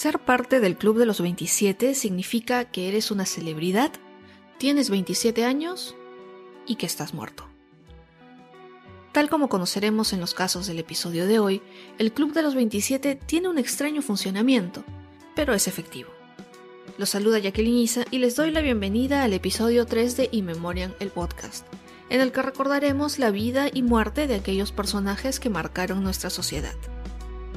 Ser parte del Club de los 27 significa que eres una celebridad, tienes 27 años y que estás muerto. Tal como conoceremos en los casos del episodio de hoy, el Club de los 27 tiene un extraño funcionamiento, pero es efectivo. Los saluda Jacqueline Isa y les doy la bienvenida al episodio 3 de Inmemoriam, el podcast, en el que recordaremos la vida y muerte de aquellos personajes que marcaron nuestra sociedad.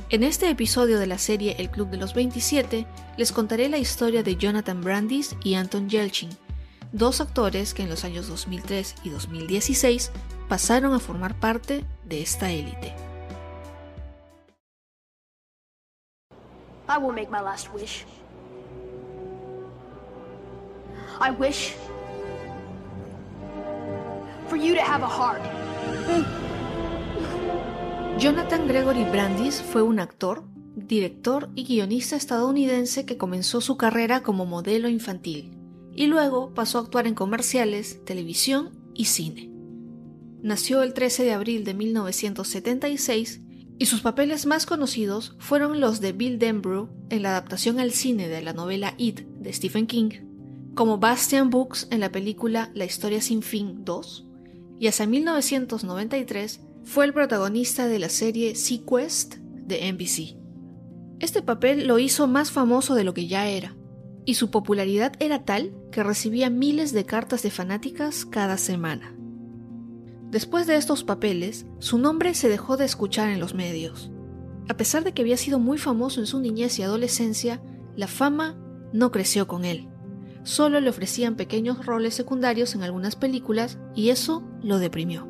En este episodio de la serie El Club de los 27 les contaré la historia de Jonathan Brandis y Anton Yelchin, dos actores que en los años 2003 y 2016 pasaron a formar parte de esta élite. I will make my last wish. I wish for you to have a heart. Jonathan Gregory Brandis fue un actor, director y guionista estadounidense que comenzó su carrera como modelo infantil y luego pasó a actuar en comerciales, televisión y cine. Nació el 13 de abril de 1976 y sus papeles más conocidos fueron los de Bill Denbrough en la adaptación al cine de la novela It de Stephen King, como Bastian Books en la película La historia sin fin 2, y hasta 1993 fue el protagonista de la serie Sequest de NBC. Este papel lo hizo más famoso de lo que ya era, y su popularidad era tal que recibía miles de cartas de fanáticas cada semana. Después de estos papeles, su nombre se dejó de escuchar en los medios. A pesar de que había sido muy famoso en su niñez y adolescencia, la fama no creció con él. Solo le ofrecían pequeños roles secundarios en algunas películas y eso lo deprimió.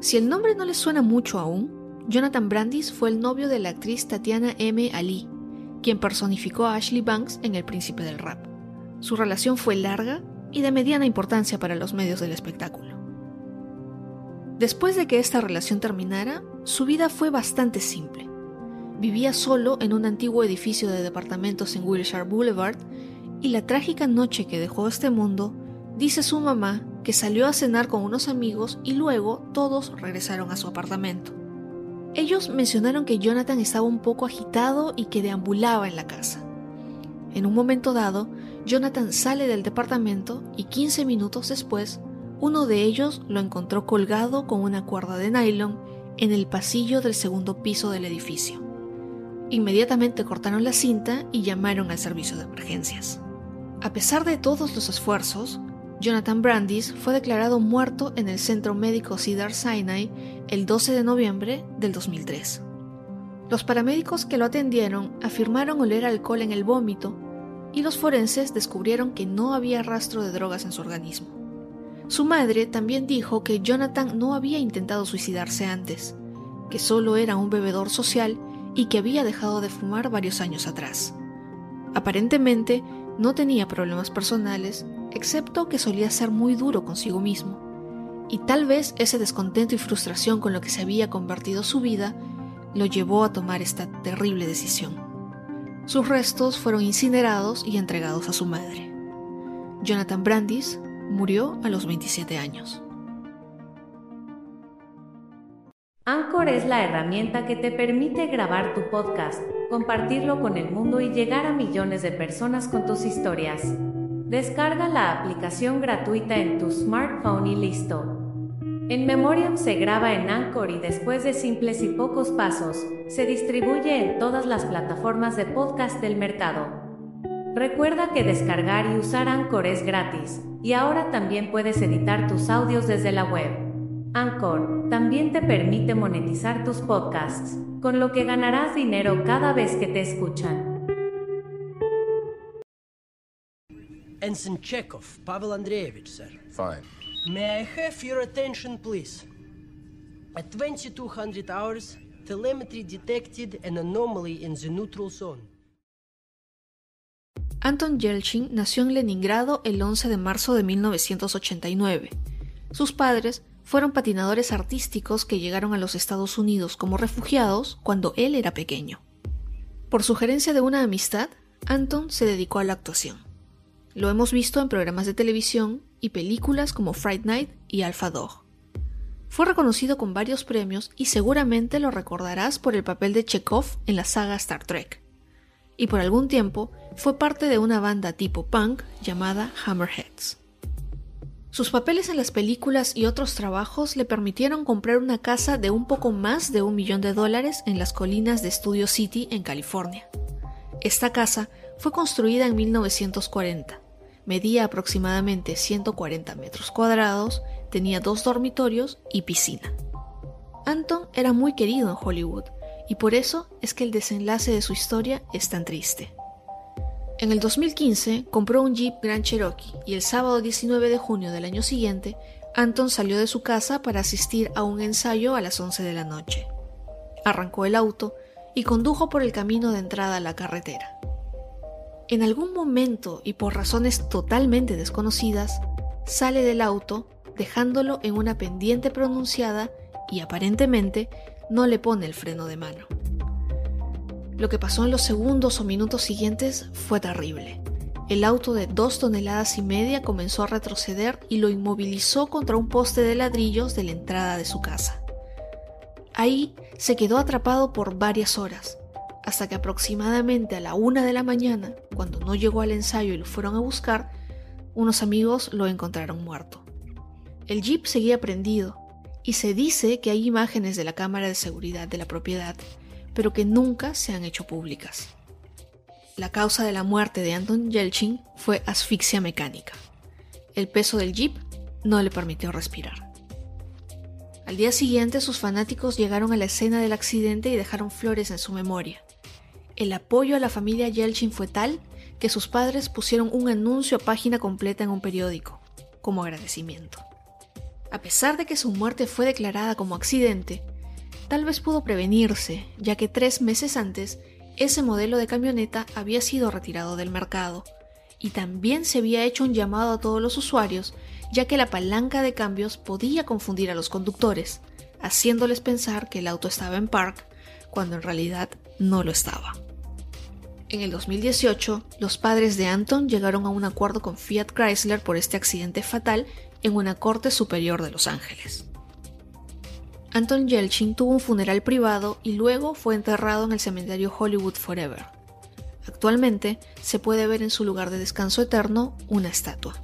Si el nombre no les suena mucho aún, Jonathan Brandis fue el novio de la actriz Tatiana M. Ali, quien personificó a Ashley Banks en El Príncipe del Rap. Su relación fue larga y de mediana importancia para los medios del espectáculo. Después de que esta relación terminara, su vida fue bastante simple. Vivía solo en un antiguo edificio de departamentos en Wilshire Boulevard y la trágica noche que dejó este mundo, dice su mamá que salió a cenar con unos amigos y luego todos regresaron a su apartamento. Ellos mencionaron que Jonathan estaba un poco agitado y que deambulaba en la casa. En un momento dado, Jonathan sale del departamento y 15 minutos después, uno de ellos lo encontró colgado con una cuerda de nylon en el pasillo del segundo piso del edificio. Inmediatamente cortaron la cinta y llamaron al servicio de emergencias. A pesar de todos los esfuerzos, Jonathan Brandis fue declarado muerto en el centro médico Cedar Sinai el 12 de noviembre del 2003. Los paramédicos que lo atendieron afirmaron oler alcohol en el vómito y los forenses descubrieron que no había rastro de drogas en su organismo. Su madre también dijo que Jonathan no había intentado suicidarse antes, que solo era un bebedor social y que había dejado de fumar varios años atrás. Aparentemente no tenía problemas personales excepto que solía ser muy duro consigo mismo. Y tal vez ese descontento y frustración con lo que se había convertido su vida lo llevó a tomar esta terrible decisión. Sus restos fueron incinerados y entregados a su madre. Jonathan Brandis murió a los 27 años. Anchor es la herramienta que te permite grabar tu podcast, compartirlo con el mundo y llegar a millones de personas con tus historias. Descarga la aplicación gratuita en tu smartphone y listo. En Memoriam se graba en Anchor y después de simples y pocos pasos, se distribuye en todas las plataformas de podcast del mercado. Recuerda que descargar y usar Anchor es gratis, y ahora también puedes editar tus audios desde la web. Anchor también te permite monetizar tus podcasts, con lo que ganarás dinero cada vez que te escuchan. Ensign Chekhov, Pavel Andreevich, sir. Fine. May I have your attention, please? At 2200 hours, telemetry detected an anomaly in the neutral zone. Anton Yelchin nació en Leningrado el 11 de marzo de 1989. Sus padres fueron patinadores artísticos que llegaron a los Estados Unidos como refugiados cuando él era pequeño. Por sugerencia de una amistad, Anton se dedicó a la actuación. Lo hemos visto en programas de televisión y películas como Fright Night y Alpha Dog. Fue reconocido con varios premios y seguramente lo recordarás por el papel de Chekhov en la saga Star Trek. Y por algún tiempo fue parte de una banda tipo punk llamada Hammerheads. Sus papeles en las películas y otros trabajos le permitieron comprar una casa de un poco más de un millón de dólares en las colinas de Studio City, en California. Esta casa fue construida en 1940. Medía aproximadamente 140 metros cuadrados, tenía dos dormitorios y piscina. Anton era muy querido en Hollywood, y por eso es que el desenlace de su historia es tan triste. En el 2015 compró un Jeep Grand Cherokee y el sábado 19 de junio del año siguiente, Anton salió de su casa para asistir a un ensayo a las 11 de la noche. Arrancó el auto y condujo por el camino de entrada a la carretera. En algún momento y por razones totalmente desconocidas, sale del auto dejándolo en una pendiente pronunciada y aparentemente no le pone el freno de mano. Lo que pasó en los segundos o minutos siguientes fue terrible. El auto de dos toneladas y media comenzó a retroceder y lo inmovilizó contra un poste de ladrillos de la entrada de su casa. Ahí se quedó atrapado por varias horas, hasta que aproximadamente a la una de la mañana, cuando no llegó al ensayo y lo fueron a buscar, unos amigos lo encontraron muerto. El jeep seguía prendido, y se dice que hay imágenes de la cámara de seguridad de la propiedad pero que nunca se han hecho públicas. La causa de la muerte de Anton Yelchin fue asfixia mecánica. El peso del jeep no le permitió respirar. Al día siguiente sus fanáticos llegaron a la escena del accidente y dejaron flores en su memoria. El apoyo a la familia Yelchin fue tal que sus padres pusieron un anuncio a página completa en un periódico, como agradecimiento. A pesar de que su muerte fue declarada como accidente, Tal vez pudo prevenirse, ya que tres meses antes ese modelo de camioneta había sido retirado del mercado, y también se había hecho un llamado a todos los usuarios, ya que la palanca de cambios podía confundir a los conductores, haciéndoles pensar que el auto estaba en park, cuando en realidad no lo estaba. En el 2018, los padres de Anton llegaron a un acuerdo con Fiat Chrysler por este accidente fatal en una corte superior de Los Ángeles. Anton Yelchin tuvo un funeral privado y luego fue enterrado en el cementerio Hollywood Forever. Actualmente se puede ver en su lugar de descanso eterno una estatua.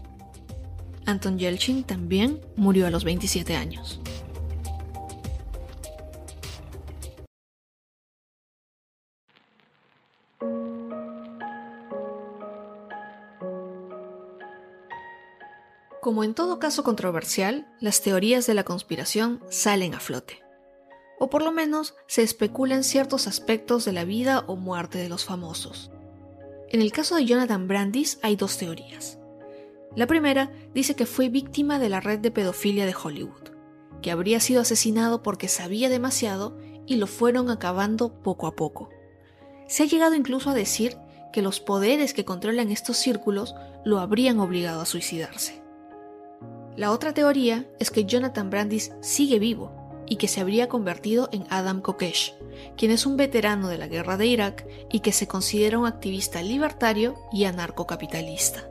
Anton Yelchin también murió a los 27 años. Como en todo caso controversial, las teorías de la conspiración salen a flote. O por lo menos se especulan ciertos aspectos de la vida o muerte de los famosos. En el caso de Jonathan Brandis hay dos teorías. La primera dice que fue víctima de la red de pedofilia de Hollywood, que habría sido asesinado porque sabía demasiado y lo fueron acabando poco a poco. Se ha llegado incluso a decir que los poderes que controlan estos círculos lo habrían obligado a suicidarse. La otra teoría es que Jonathan Brandis sigue vivo y que se habría convertido en Adam Kokesh, quien es un veterano de la guerra de Irak y que se considera un activista libertario y anarcocapitalista.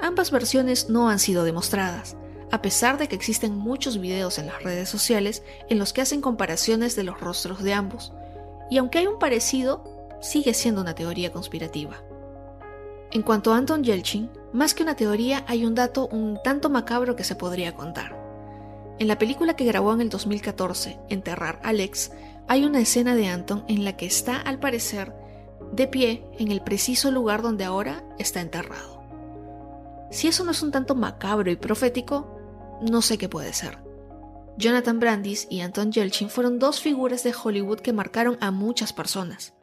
Ambas versiones no han sido demostradas, a pesar de que existen muchos videos en las redes sociales en los que hacen comparaciones de los rostros de ambos, y aunque hay un parecido, sigue siendo una teoría conspirativa. En cuanto a Anton Yelchin, más que una teoría hay un dato un tanto macabro que se podría contar. En la película que grabó en el 2014, Enterrar a Alex, hay una escena de Anton en la que está, al parecer, de pie en el preciso lugar donde ahora está enterrado. Si eso no es un tanto macabro y profético, no sé qué puede ser. Jonathan Brandis y Anton Yelchin fueron dos figuras de Hollywood que marcaron a muchas personas.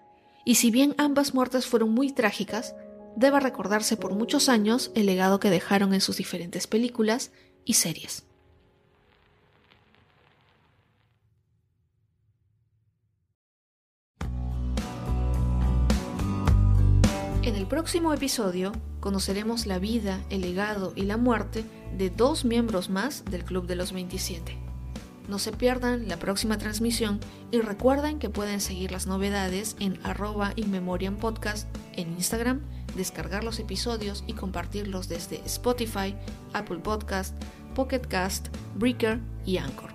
Y si bien ambas muertes fueron muy trágicas, deba recordarse por muchos años el legado que dejaron en sus diferentes películas y series. En el próximo episodio conoceremos la vida, el legado y la muerte de dos miembros más del Club de los 27. No se pierdan la próxima transmisión y recuerden que pueden seguir las novedades en arroba Podcast en Instagram, descargar los episodios y compartirlos desde Spotify, Apple Podcast, Pocket Cast, Breaker y Anchor.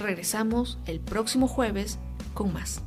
Regresamos el próximo jueves con más.